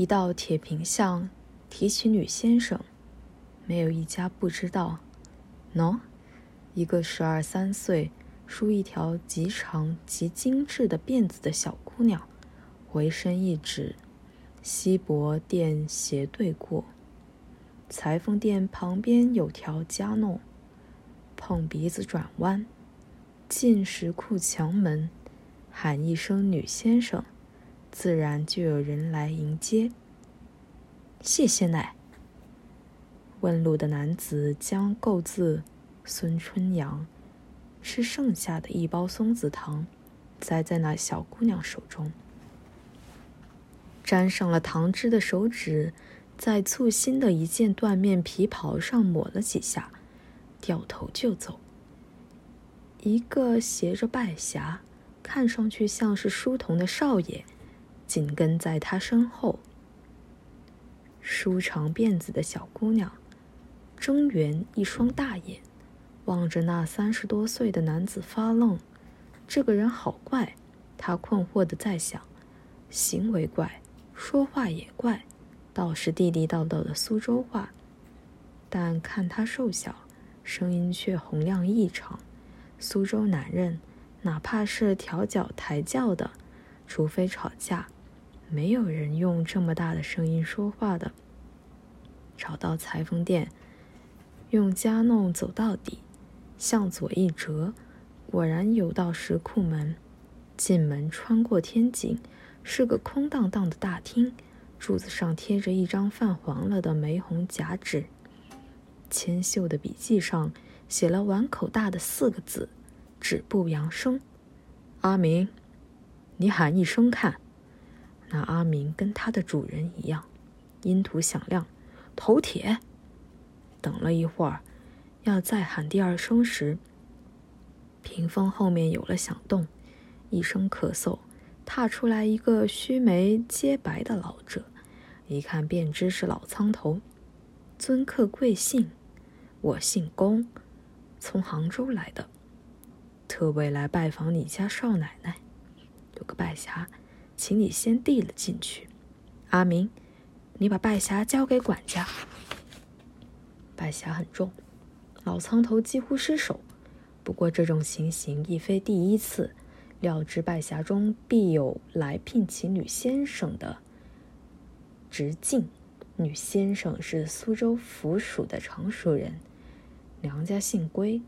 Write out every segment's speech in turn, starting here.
一道铁平巷，提起女先生，没有一家不知道。喏，一个十二三岁、梳一条极长极精致的辫子的小姑娘，回身一指，西伯店斜对过，裁缝店旁边有条夹弄，碰鼻子转弯，进石库墙门，喊一声“女先生”。自然就有人来迎接。谢谢奶。问路的男子将购自孙春阳吃剩下的一包松子糖塞在那小姑娘手中，沾上了糖汁的手指在簇新的一件缎面皮袍上抹了几下，掉头就走。一个携着拜匣，看上去像是书童的少爷。紧跟在他身后，梳长辫子的小姑娘，睁圆一双大眼，望着那三十多岁的男子发愣。这个人好怪，他困惑的在想：行为怪，说话也怪，倒是地地道道的苏州话。但看他瘦小，声音却洪亮异常。苏州男人，哪怕是调脚抬轿的，除非吵架。没有人用这么大的声音说话的。找到裁缝店，用家弄走到底，向左一折，果然有道石库门。进门穿过天井，是个空荡荡的大厅，柱子上贴着一张泛黄了的玫红夹纸，千秀的笔记上写了碗口大的四个字：“止步扬声。”阿明，你喊一声看。那阿明跟他的主人一样，音图响亮，头铁。等了一会儿，要再喊第二声时，屏风后面有了响动，一声咳嗽，踏出来一个须眉皆白的老者，一看便知是老苍头。尊客贵姓？我姓龚，从杭州来的，特为来拜访你家少奶奶，有个拜匣。请你先递了进去，阿明，你把拜匣交给管家。拜匣很重，老苍头几乎失手。不过这种情形亦非第一次，料知拜匣中必有来聘请女先生的直径。女先生是苏州府署的常熟人，娘家姓归，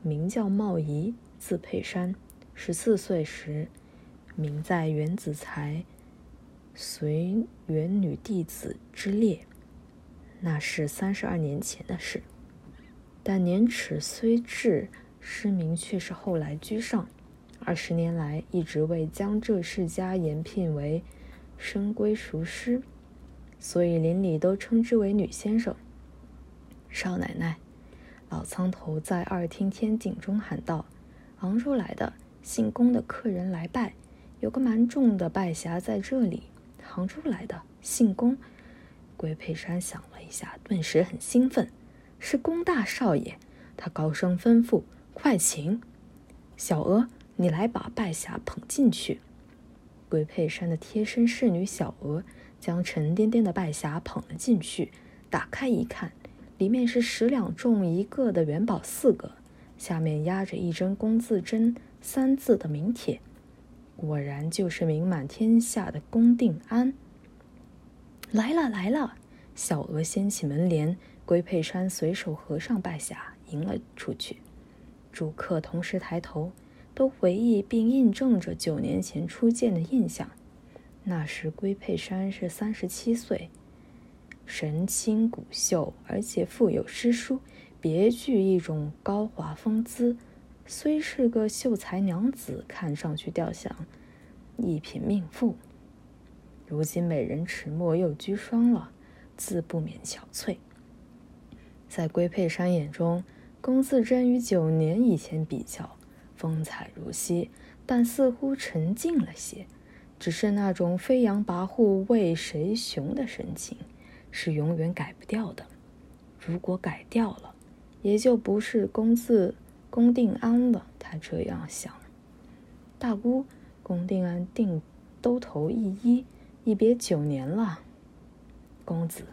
名叫茂仪，字佩珊。十四岁时。名在元子才，随元女弟子之列，那是三十二年前的事。但年齿虽至，诗名却是后来居上。二十年来，一直为江浙世家延聘为深闺熟师，所以邻里都称之为女先生。少奶奶，老苍头在二厅天井中喊道：“杭州来的姓龚的客人来拜。”有个蛮重的拜匣在这里，杭州来的，姓龚。归佩珊想了一下，顿时很兴奋，是龚大少爷。他高声吩咐：“快请小娥，你来把拜匣捧进去。”归佩珊的贴身侍女小娥将沉甸甸的拜匣捧了进去，打开一看，里面是十两重一个的元宝四个，下面压着一针“龚”字针三字的名帖。果然就是名满天下的龚定安来了来了！小娥掀起门帘，归佩山随手合上拜匣，迎了出去。主客同时抬头，都回忆并印证着九年前初见的印象。那时归佩山是三十七岁，神清骨秀，而且富有诗书，别具一种高华风姿。虽是个秀才娘子，看上去吊像一品命妇。如今美人迟暮又居双了，自不免憔悴。在归佩山眼中，龚自珍与九年以前比较，风采如昔，但似乎沉静了些。只是那种飞扬跋扈、为谁雄的神情，是永远改不掉的。如果改掉了，也就不是龚自。龚定安了，他这样想。大姑，龚定安定兜头一揖，一别九年了，公子。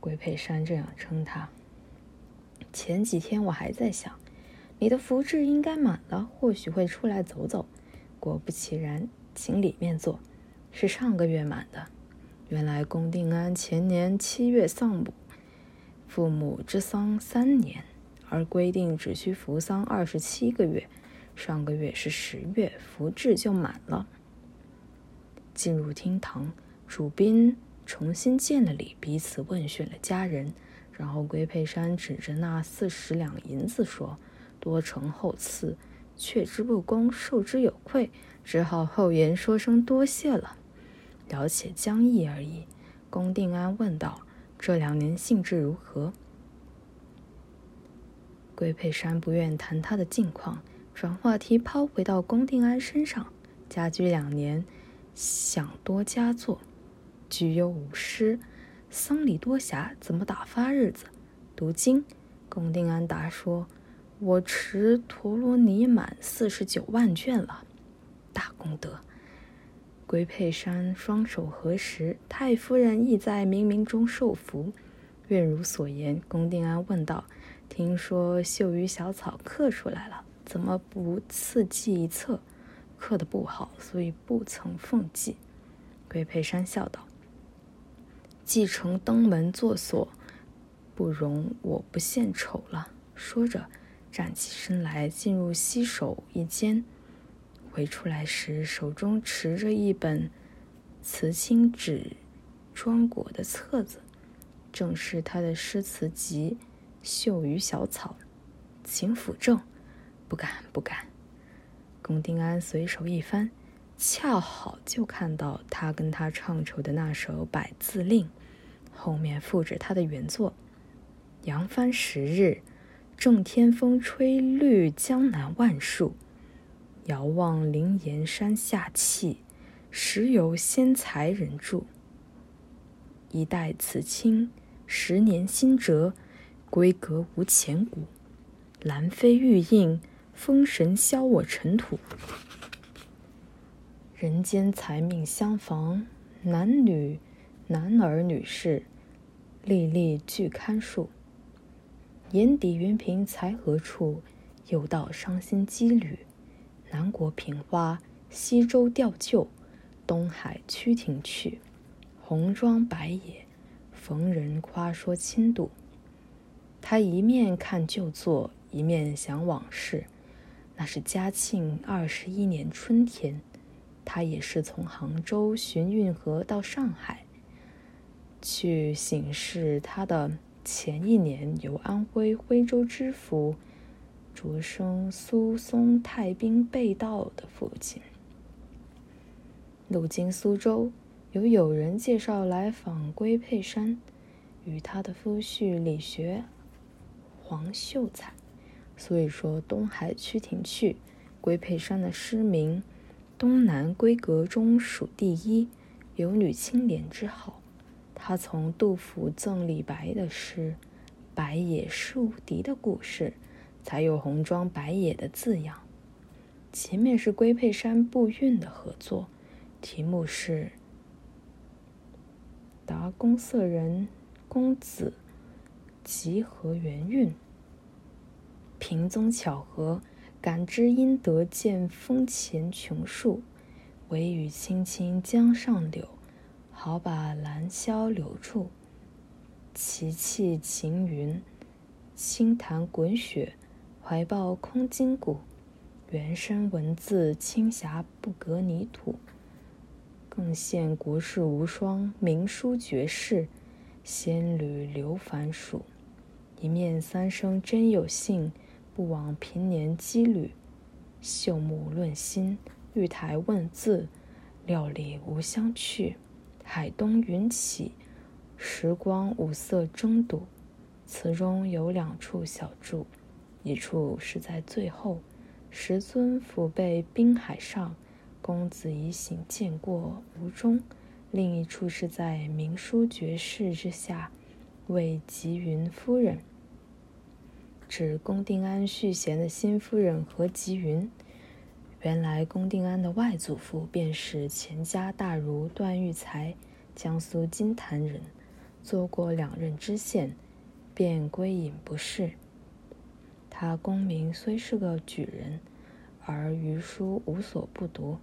龟佩山这样称他。前几天我还在想，你的福至应该满了，或许会出来走走。果不其然，请里面坐。是上个月满的。原来龚定安前年七月丧母，父母之丧三年，而规定只需服丧二十七个月。上个月是十月，福至就满了。进入厅堂，主宾重新见了礼，彼此问询了家人。然后龟佩山指着那四十两银子说：“多承厚赐，却之不恭，受之有愧，只好厚颜说声多谢了。”了且将意而已。龚定安问道：“这两年兴致如何？”龟佩山不愿谈他的近况，转话题抛回到龚定安身上。家居两年，想多佳作，居有五师。丧礼多暇，怎么打发日子？读经。龚定安答说：“我持陀罗尼满四十九万卷了，大功德。”龟佩山双手合十，太夫人亦在冥冥中受福，愿如所言。龚定安问道：“听说绣鱼小草刻出来了，怎么不赐寄一册？刻的不好，所以不曾奉寄。”龟佩山笑道。继承登门作锁，不容我不献丑了。说着，站起身来，进入西首一间。回出来时，手中持着一本瓷青纸装裹的册子，正是他的诗词集《秀于小草》，请辅正。不敢，不敢。龚定安随手一翻。恰好就看到他跟他唱酬的那首《百字令》，后面附着他的原作：“扬帆十日，正天风吹绿江南万树。遥望灵岩山下气，时有仙才人住。一代此清，十年新折，规格无前古。兰飞玉印，风神消我尘土。”人间财命相逢，男女、男儿、女士，历历俱堪数。眼底云平才何处？又道伤心羁旅。南国平花，西洲钓旧，东海曲亭去。红妆白野，逢人夸说轻度。他一面看旧作，一面想往事。那是嘉庆二十一年春天。他也是从杭州寻运河到上海，去省视他的前一年由安徽徽州知府擢升苏松太兵被盗的父亲。路经苏州，有友人介绍来访龟佩山，与他的夫婿李学、黄秀才，所以说东海曲亭去，龟佩山的诗名。东南闺阁中数第一，有女青莲之好。他从杜甫赠李白的诗“白也是无敌”的故事，才有“红妆白也”的字样。前面是龟佩山步韵的合作，题目是“答公色人公子集合元韵”。平宗巧合。感知应得见风前琼树，惟与青青江上柳，好把兰萧留住。奇气晴云，轻弹滚雪，怀抱空金骨。原生文字青霞不隔泥土，更羡国士无双，名书绝世，仙侣流凡属。一面三生真有幸。不枉平年羁旅，秀木论心，玉台问字，料理无相去。海东云起，时光五色争睹。词中有两处小注，一处是在最后，石尊抚被滨海上，公子已醒见过吴中；另一处是在明书绝世之下，为吉云夫人。指龚定安续弦的新夫人何吉云，原来龚定安的外祖父便是钱家大儒段玉裁，江苏金坛人，做过两任知县，便归隐不仕。他功名虽是个举人，而余书无所不读，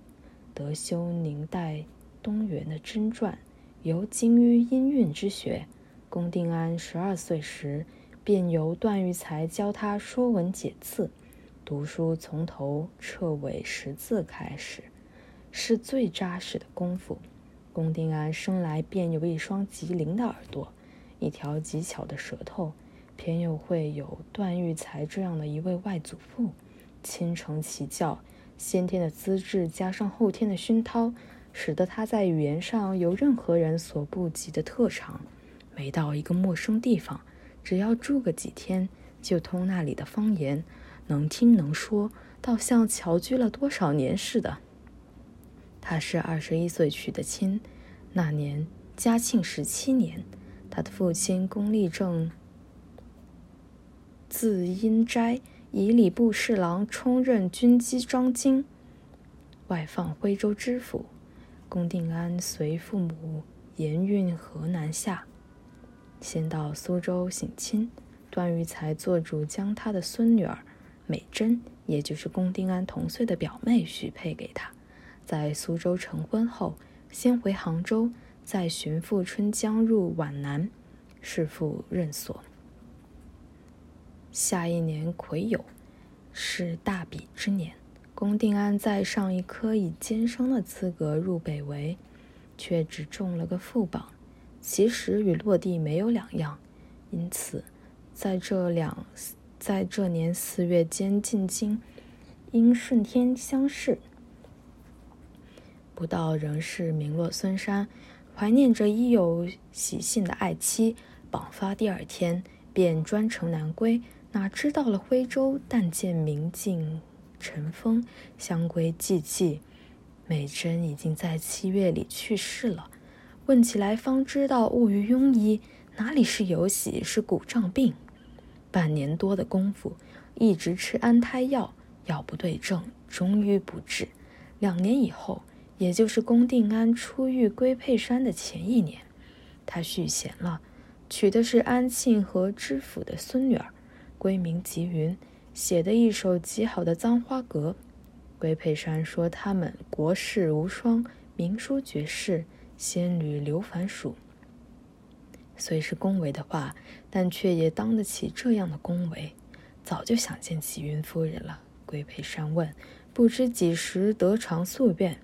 得修宁代东元的真传，尤精于音韵之学。龚定安十二岁时，便由段玉裁教他说文解字，读书从头彻尾识字开始，是最扎实的功夫。龚定安生来便有一双极灵的耳朵，一条极巧的舌头，偏又会有段玉裁这样的一位外祖父亲承其教，先天的资质加上后天的熏陶，使得他在语言上有任何人所不及的特长。每到一个陌生地方，只要住个几天，就通那里的方言，能听能说，倒像侨居了多少年似的。他是二十一岁娶的亲，那年嘉庆十七年，他的父亲龚立正，字荫斋，以礼部侍郎充任军机章京，外放徽州知府。龚定安随父母沿运河南下。先到苏州省亲，段玉裁做主将他的孙女儿美珍，也就是龚定安同岁的表妹许配给他。在苏州成婚后，先回杭州，再寻富春江入皖南，弑父任所。下一年癸酉，是大比之年，龚定安在上一科以监生的资格入北围，却只中了个副榜。其实与落地没有两样，因此，在这两，在这年四月间进京，因顺天乡试，不到仍是名落孙山，怀念着已有喜信的爱妻。榜发第二天，便专程南归，哪知到了徽州，但见明镜尘封，相归寂寂，美珍已经在七月里去世了。问起来，方知道误于庸医，哪里是有喜，是骨胀病。半年多的功夫，一直吃安胎药，药不对症，终于不治。两年以后，也就是龚定安出狱归沛山的前一年，他续弦了，娶的是安庆和知府的孙女儿，闺名吉云，写的一首极好的《簪花阁》。归沛山说他们国士无双，名书绝世。仙女刘凡蜀，虽是恭维的话，但却也当得起这样的恭维。早就想见齐云夫人了。龟培山问：“不知几时得偿夙愿？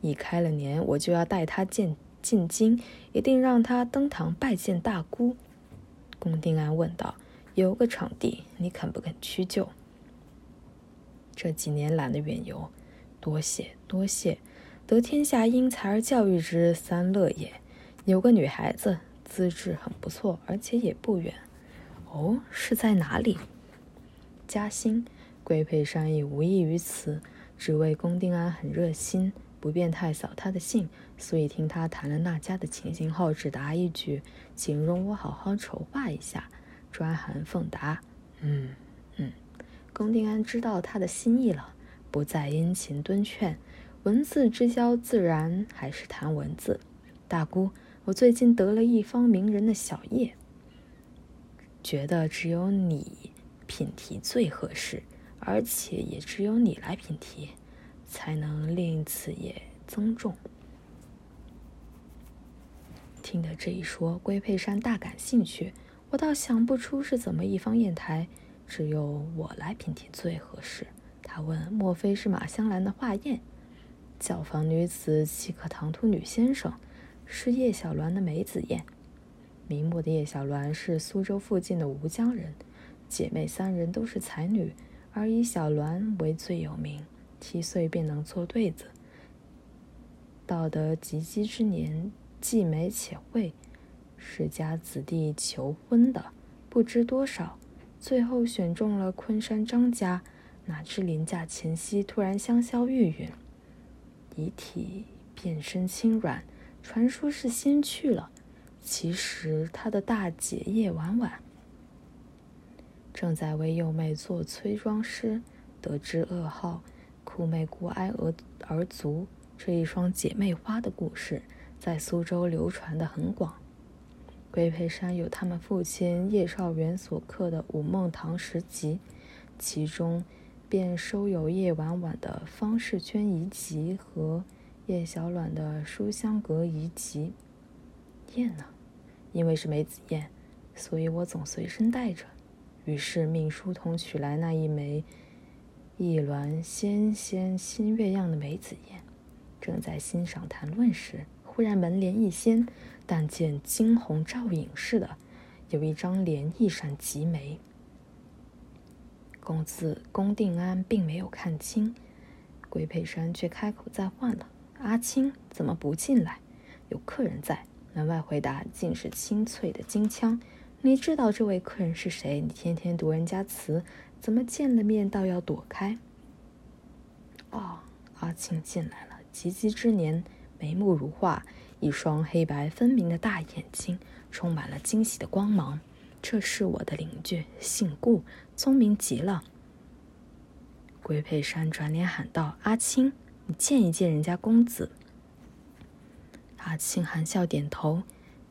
已开了年，我就要带她见进京，一定让她登堂拜见大姑。”龚定安问道：“有个场地，你肯不肯屈就？”这几年懒得远游，多谢多谢。得天下英才而教育之，三乐也。有个女孩子，资质很不错，而且也不远。哦，是在哪里？嘉兴。桂佩山也无异于此，只为龚定安很热心，不便太扫他的兴，所以听他谈了那家的情形后，只答一句：“请容我好好筹划一下。”专函奉达。嗯嗯，龚定安知道他的心意了，不再殷勤敦劝。文字之交，自然还是谈文字。大姑，我最近得了一方名人的小叶，觉得只有你品题最合适，而且也只有你来品题，才能令此叶增重。听得这一说，龟佩山大感兴趣。我倒想不出是怎么一方砚台，只有我来品题最合适。他问：莫非是马香兰的画砚？教坊女子岂可唐突女先生？是叶小鸾的梅子宴。明末的叶小鸾是苏州附近的吴江人，姐妹三人都是才女，而以小鸾为最有名。七岁便能做对子，到得及笄之年，既美且慧，世家子弟求婚的不知多少，最后选中了昆山张家。哪知临嫁前夕突然香消玉殒。遗体变身轻软，传说是先去了。其实他的大姐叶婉婉正在为幼妹做催妆师，得知噩耗，苦妹孤哀而而卒这一双姐妹花的故事，在苏州流传的很广。龟佩山有他们父亲叶绍元所刻的《五梦堂石集》，其中便收有叶婉婉的方士娟遗集和叶小暖的书香阁遗集。燕呢？因为是梅子燕，所以我总随身带着。于是命书童取来那一枚一鸾纤纤新月样的梅子燕，正在欣赏谈论时，忽然门帘一掀，但见惊鸿照影似的，有一张脸一闪即没。公子龚定安并没有看清，桂佩山却开口再唤了：“阿青，怎么不进来？有客人在。”门外回答竟是清脆的金腔。你知道这位客人是谁？你天天读人家词，怎么见了面倒要躲开？哦，阿青进来了。及笄之年，眉目如画，一双黑白分明的大眼睛，充满了惊喜的光芒。这是我的邻居，姓顾，聪明极了。龟佩山转脸喊道：“阿青，你见一见人家公子。”阿青含笑点头。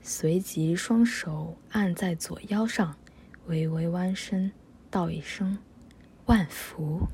随即，双手按在左腰上，微微弯身，道一声“万福”。